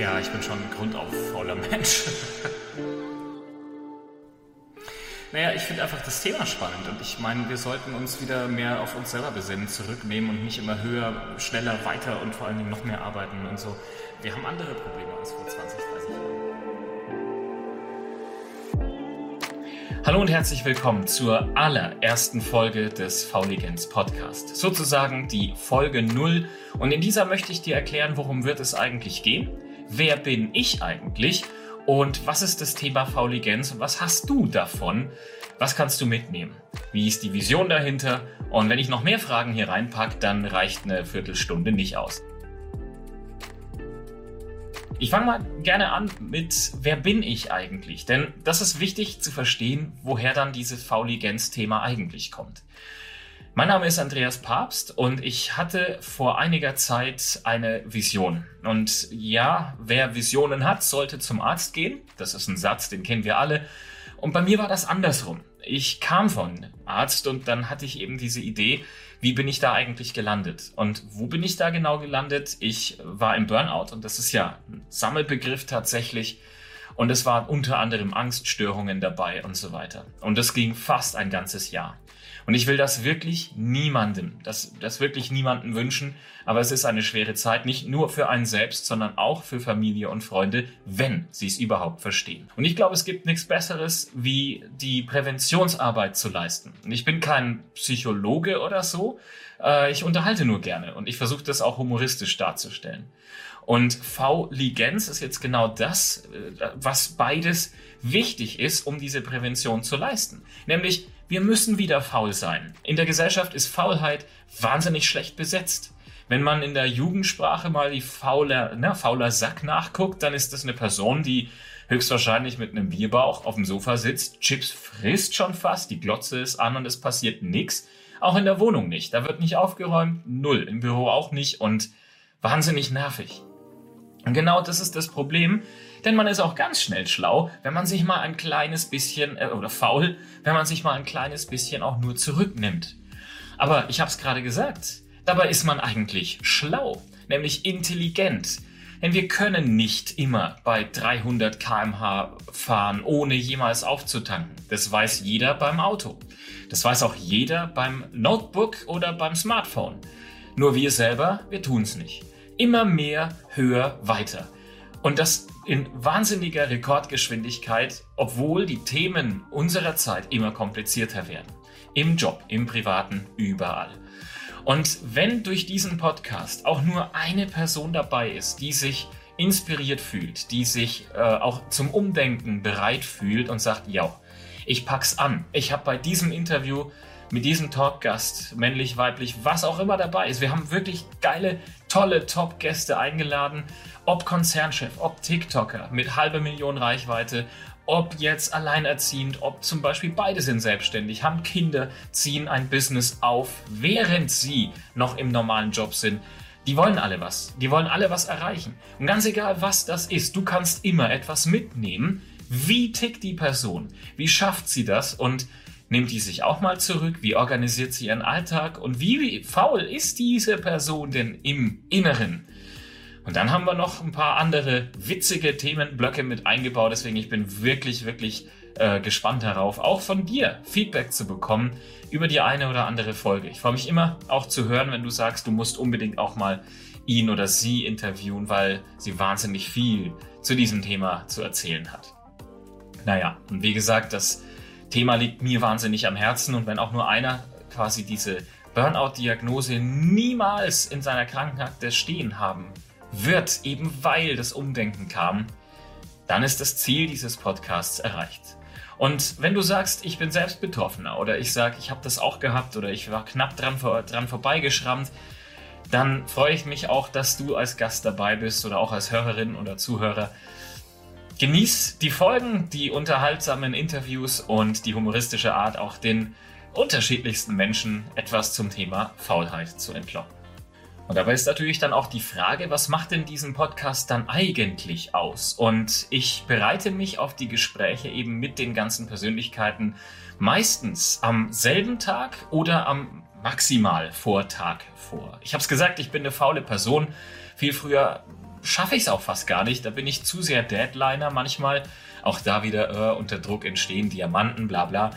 Tja, ich bin schon ein grundauf fauler Mensch. naja, ich finde einfach das Thema spannend und ich meine, wir sollten uns wieder mehr auf uns selber besinnen, zurücknehmen und nicht immer höher, schneller, weiter und vor allen Dingen noch mehr arbeiten und so. Wir haben andere Probleme als vor 20, 30 Jahren. Hallo und herzlich willkommen zur allerersten Folge des Fauligens Podcast. Sozusagen die Folge 0. Und in dieser möchte ich dir erklären, worum wird es eigentlich gehen? Wer bin ich eigentlich? Und was ist das Thema Fauligenz und was hast du davon? Was kannst du mitnehmen? Wie ist die Vision dahinter? Und wenn ich noch mehr Fragen hier reinpacke, dann reicht eine Viertelstunde nicht aus. Ich fange mal gerne an mit, wer bin ich eigentlich? Denn das ist wichtig zu verstehen, woher dann dieses Fauligenz-Thema eigentlich kommt. Mein Name ist Andreas Papst und ich hatte vor einiger Zeit eine Vision. Und ja, wer Visionen hat, sollte zum Arzt gehen. Das ist ein Satz, den kennen wir alle. Und bei mir war das andersrum. Ich kam von Arzt und dann hatte ich eben diese Idee, wie bin ich da eigentlich gelandet? Und wo bin ich da genau gelandet? Ich war im Burnout und das ist ja ein Sammelbegriff tatsächlich. Und es waren unter anderem Angststörungen dabei und so weiter. Und das ging fast ein ganzes Jahr. Und ich will das wirklich niemandem, das, das wirklich niemandem wünschen. Aber es ist eine schwere Zeit, nicht nur für einen selbst, sondern auch für Familie und Freunde, wenn sie es überhaupt verstehen. Und ich glaube, es gibt nichts Besseres, wie die Präventionsarbeit zu leisten. Und ich bin kein Psychologe oder so. Äh, ich unterhalte nur gerne und ich versuche das auch humoristisch darzustellen. Und V-Ligenz ist jetzt genau das, äh, was beides wichtig ist, um diese Prävention zu leisten. Nämlich, wir müssen wieder faul sein. In der Gesellschaft ist Faulheit wahnsinnig schlecht besetzt. Wenn man in der Jugendsprache mal die fauler, na, fauler Sack nachguckt, dann ist das eine Person, die höchstwahrscheinlich mit einem Bierbauch auf dem Sofa sitzt, Chips frisst schon fast, die Glotze ist an und es passiert nichts. Auch in der Wohnung nicht. Da wird nicht aufgeräumt, null. Im Büro auch nicht und wahnsinnig nervig. Und genau das ist das Problem, denn man ist auch ganz schnell schlau, wenn man sich mal ein kleines bisschen, äh, oder faul, wenn man sich mal ein kleines bisschen auch nur zurücknimmt. Aber ich habe es gerade gesagt, dabei ist man eigentlich schlau, nämlich intelligent. Denn wir können nicht immer bei 300 kmh fahren, ohne jemals aufzutanken. Das weiß jeder beim Auto. Das weiß auch jeder beim Notebook oder beim Smartphone. Nur wir selber, wir tun es nicht. Immer mehr, höher, weiter. Und das in wahnsinniger Rekordgeschwindigkeit, obwohl die Themen unserer Zeit immer komplizierter werden. Im Job, im Privaten, überall. Und wenn durch diesen Podcast auch nur eine Person dabei ist, die sich inspiriert fühlt, die sich äh, auch zum Umdenken bereit fühlt und sagt, ja, ich pack's an. Ich habe bei diesem Interview mit diesem Talkgast, männlich, weiblich, was auch immer dabei ist. Wir haben wirklich geile, tolle Top-Gäste eingeladen ob Konzernchef, ob TikToker mit halber Million Reichweite, ob jetzt alleinerziehend, ob zum Beispiel beide sind selbstständig, haben Kinder, ziehen ein Business auf, während sie noch im normalen Job sind. Die wollen alle was. Die wollen alle was erreichen. Und ganz egal, was das ist, du kannst immer etwas mitnehmen. Wie tickt die Person? Wie schafft sie das? Und nimmt die sich auch mal zurück? Wie organisiert sie ihren Alltag? Und wie faul ist diese Person denn im Inneren? Und dann haben wir noch ein paar andere witzige Themenblöcke mit eingebaut. Deswegen ich bin wirklich, wirklich äh, gespannt darauf, auch von dir Feedback zu bekommen über die eine oder andere Folge. Ich freue mich immer auch zu hören, wenn du sagst, du musst unbedingt auch mal ihn oder sie interviewen, weil sie wahnsinnig viel zu diesem Thema zu erzählen hat. Naja, und wie gesagt, das Thema liegt mir wahnsinnig am Herzen und wenn auch nur einer quasi diese Burnout-Diagnose niemals in seiner Krankenakte stehen haben wird, eben weil das Umdenken kam, dann ist das Ziel dieses Podcasts erreicht. Und wenn du sagst, ich bin selbst Betroffener oder ich sage, ich habe das auch gehabt oder ich war knapp dran, dran vorbeigeschrammt, dann freue ich mich auch, dass du als Gast dabei bist oder auch als Hörerin oder Zuhörer. Genieß die Folgen, die unterhaltsamen Interviews und die humoristische Art, auch den unterschiedlichsten Menschen etwas zum Thema Faulheit zu entlocken. Und dabei ist natürlich dann auch die Frage, was macht denn diesen Podcast dann eigentlich aus? Und ich bereite mich auf die Gespräche eben mit den ganzen Persönlichkeiten meistens am selben Tag oder am maximal Vortag vor. Ich habe es gesagt, ich bin eine faule Person. Viel früher schaffe ich es auch fast gar nicht. Da bin ich zu sehr Deadliner manchmal. Auch da wieder äh, unter Druck entstehen Diamanten, bla bla.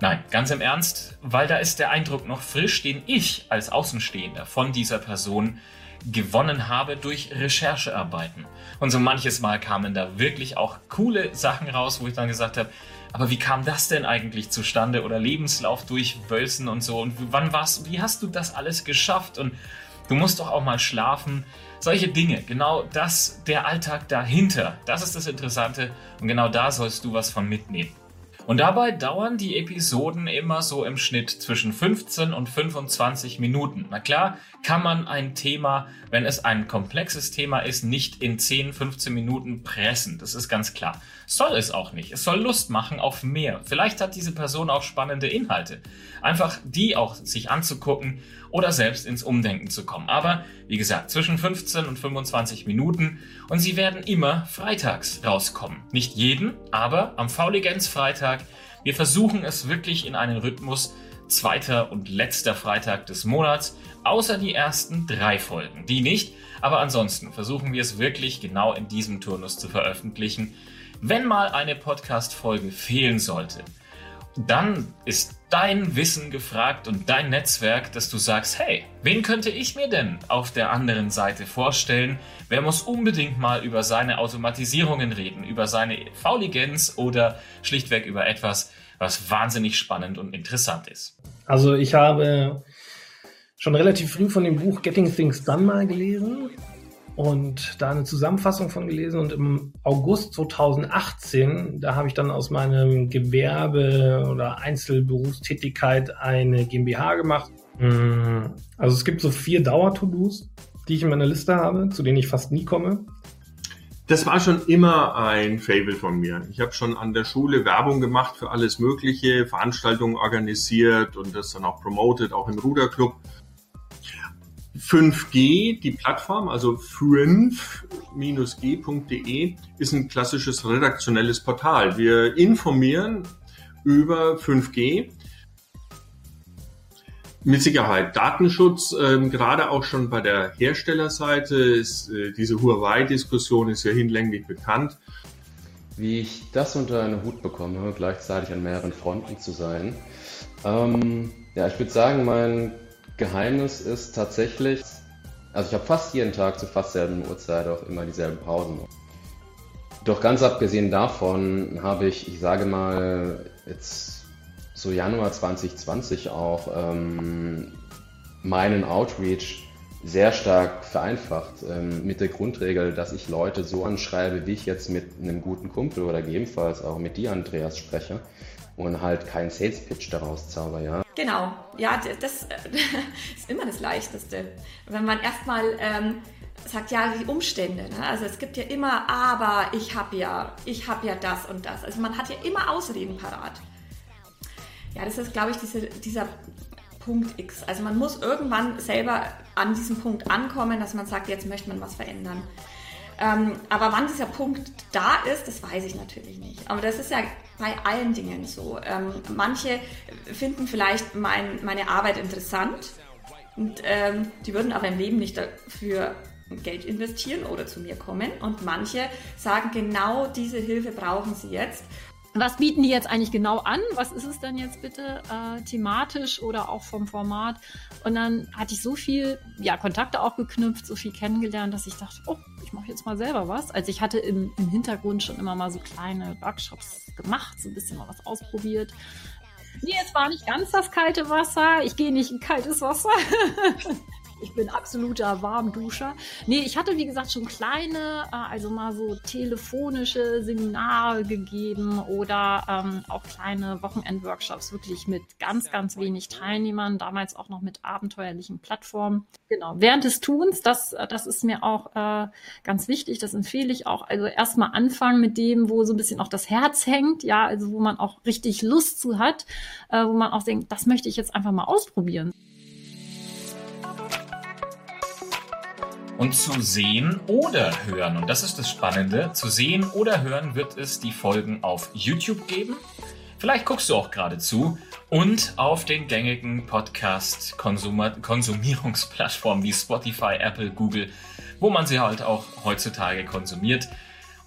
Nein, ganz im Ernst, weil da ist der Eindruck noch frisch, den ich als Außenstehender von dieser Person gewonnen habe durch Recherchearbeiten. Und so manches Mal kamen da wirklich auch coole Sachen raus, wo ich dann gesagt habe, aber wie kam das denn eigentlich zustande? Oder Lebenslauf durchwölzen und so. Und wann warst, wie hast du das alles geschafft? Und du musst doch auch mal schlafen. Solche Dinge, genau das, der Alltag dahinter, das ist das Interessante. Und genau da sollst du was von mitnehmen. Und dabei dauern die Episoden immer so im Schnitt zwischen 15 und 25 Minuten. Na klar, kann man ein Thema, wenn es ein komplexes Thema ist, nicht in 10, 15 Minuten pressen. Das ist ganz klar. Soll es auch nicht. Es soll Lust machen auf mehr. Vielleicht hat diese Person auch spannende Inhalte. Einfach die auch sich anzugucken oder selbst ins Umdenken zu kommen. Aber wie gesagt, zwischen 15 und 25 Minuten und sie werden immer freitags rauskommen. Nicht jeden, aber am Fauligenz Freitag. Wir versuchen es wirklich in einen Rhythmus zweiter und letzter Freitag des Monats, außer die ersten drei Folgen. Die nicht, aber ansonsten versuchen wir es wirklich genau in diesem Turnus zu veröffentlichen. Wenn mal eine Podcast-Folge fehlen sollte, dann ist dein Wissen gefragt und dein Netzwerk, dass du sagst, hey, wen könnte ich mir denn auf der anderen Seite vorstellen? Wer muss unbedingt mal über seine Automatisierungen reden, über seine Fauligenz oder schlichtweg über etwas, was wahnsinnig spannend und interessant ist? Also ich habe schon relativ früh von dem Buch Getting Things Done mal gelesen und da eine Zusammenfassung von gelesen und im August 2018, da habe ich dann aus meinem Gewerbe oder Einzelberufstätigkeit eine GmbH gemacht. Mm, also es gibt so vier Dauer-To-Dos, die ich in meiner Liste habe, zu denen ich fast nie komme. Das war schon immer ein Fable von mir. Ich habe schon an der Schule Werbung gemacht für alles Mögliche, Veranstaltungen organisiert und das dann auch promoted, auch im Ruderclub. 5G, die Plattform, also 5-g.de, ist ein klassisches redaktionelles Portal. Wir informieren über 5G. Mit Sicherheit. Datenschutz, ähm, gerade auch schon bei der Herstellerseite, ist äh, diese Huawei-Diskussion ist ja hinlänglich bekannt. Wie ich das unter einen Hut bekomme, gleichzeitig an mehreren Fronten zu sein. Ähm, ja, ich würde sagen, mein Geheimnis ist tatsächlich, also ich habe fast jeden Tag zu fast selben Uhrzeit auch immer dieselben Pausen. Doch ganz abgesehen davon habe ich, ich sage mal, jetzt so Januar 2020 auch ähm, meinen Outreach sehr stark vereinfacht ähm, mit der Grundregel, dass ich Leute so anschreibe, wie ich jetzt mit einem guten Kumpel oder gegebenenfalls auch mit dir, Andreas, spreche und halt keinen Sales Pitch daraus zauber, ja. Genau, ja, das ist immer das Leichteste. Wenn man erstmal ähm, sagt, ja, die Umstände, ne? also es gibt ja immer, aber ich habe ja, ich habe ja das und das. Also man hat ja immer Ausreden parat. Ja, das ist, glaube ich, diese, dieser Punkt X. Also man muss irgendwann selber an diesem Punkt ankommen, dass man sagt, jetzt möchte man was verändern. Ähm, aber wann dieser Punkt da ist, das weiß ich natürlich nicht. Aber das ist ja bei allen Dingen so. Ähm, manche finden vielleicht mein, meine Arbeit interessant und ähm, die würden aber im Leben nicht dafür Geld investieren oder zu mir kommen. Und manche sagen, genau diese Hilfe brauchen sie jetzt. Was bieten die jetzt eigentlich genau an? Was ist es denn jetzt bitte äh, thematisch oder auch vom Format? Und dann hatte ich so viel ja, Kontakte auch geknüpft, so viel kennengelernt, dass ich dachte, oh, ich mache jetzt mal selber was. Also ich hatte im, im Hintergrund schon immer mal so kleine Workshops gemacht, so ein bisschen mal was ausprobiert. Nee, es war nicht ganz das kalte Wasser. Ich gehe nicht in kaltes Wasser. Ich bin absoluter Warmduscher. Nee, ich hatte, wie gesagt, schon kleine, äh, also mal so telefonische Seminare gegeben oder ähm, auch kleine Wochenendworkshops, wirklich mit ganz, ganz wenig Teilnehmern, damals auch noch mit abenteuerlichen Plattformen. Genau. Während des Tuns, das, äh, das ist mir auch äh, ganz wichtig, das empfehle ich auch. Also erstmal anfangen mit dem, wo so ein bisschen auch das Herz hängt, ja, also wo man auch richtig Lust zu hat, äh, wo man auch denkt, das möchte ich jetzt einfach mal ausprobieren. Und zu sehen oder hören, und das ist das Spannende, zu sehen oder hören wird es die Folgen auf YouTube geben. Vielleicht guckst du auch gerade zu und auf den gängigen Podcast-Konsumierungsplattformen wie Spotify, Apple, Google, wo man sie halt auch heutzutage konsumiert.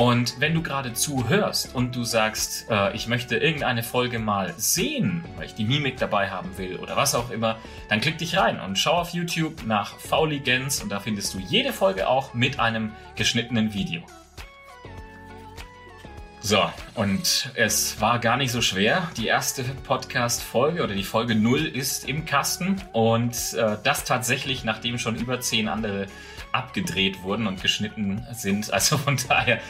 Und wenn du gerade zuhörst und du sagst, äh, ich möchte irgendeine Folge mal sehen, weil ich die Mimik dabei haben will oder was auch immer, dann klick dich rein und schau auf YouTube nach Fauligens und da findest du jede Folge auch mit einem geschnittenen Video. So, und es war gar nicht so schwer. Die erste Podcast-Folge oder die Folge 0 ist im Kasten und äh, das tatsächlich, nachdem schon über zehn andere abgedreht wurden und geschnitten sind. Also von daher,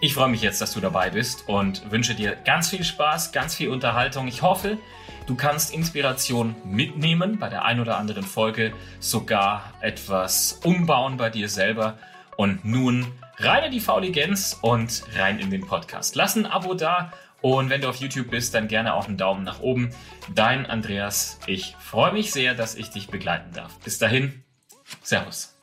ich freue mich jetzt, dass du dabei bist und wünsche dir ganz viel Spaß, ganz viel Unterhaltung. Ich hoffe, du kannst Inspiration mitnehmen bei der ein oder anderen Folge, sogar etwas umbauen bei dir selber. Und nun rein in die Fauligenz und rein in den Podcast. Lass ein Abo da und wenn du auf YouTube bist, dann gerne auch einen Daumen nach oben. Dein Andreas, ich freue mich sehr, dass ich dich begleiten darf. Bis dahin, Servus.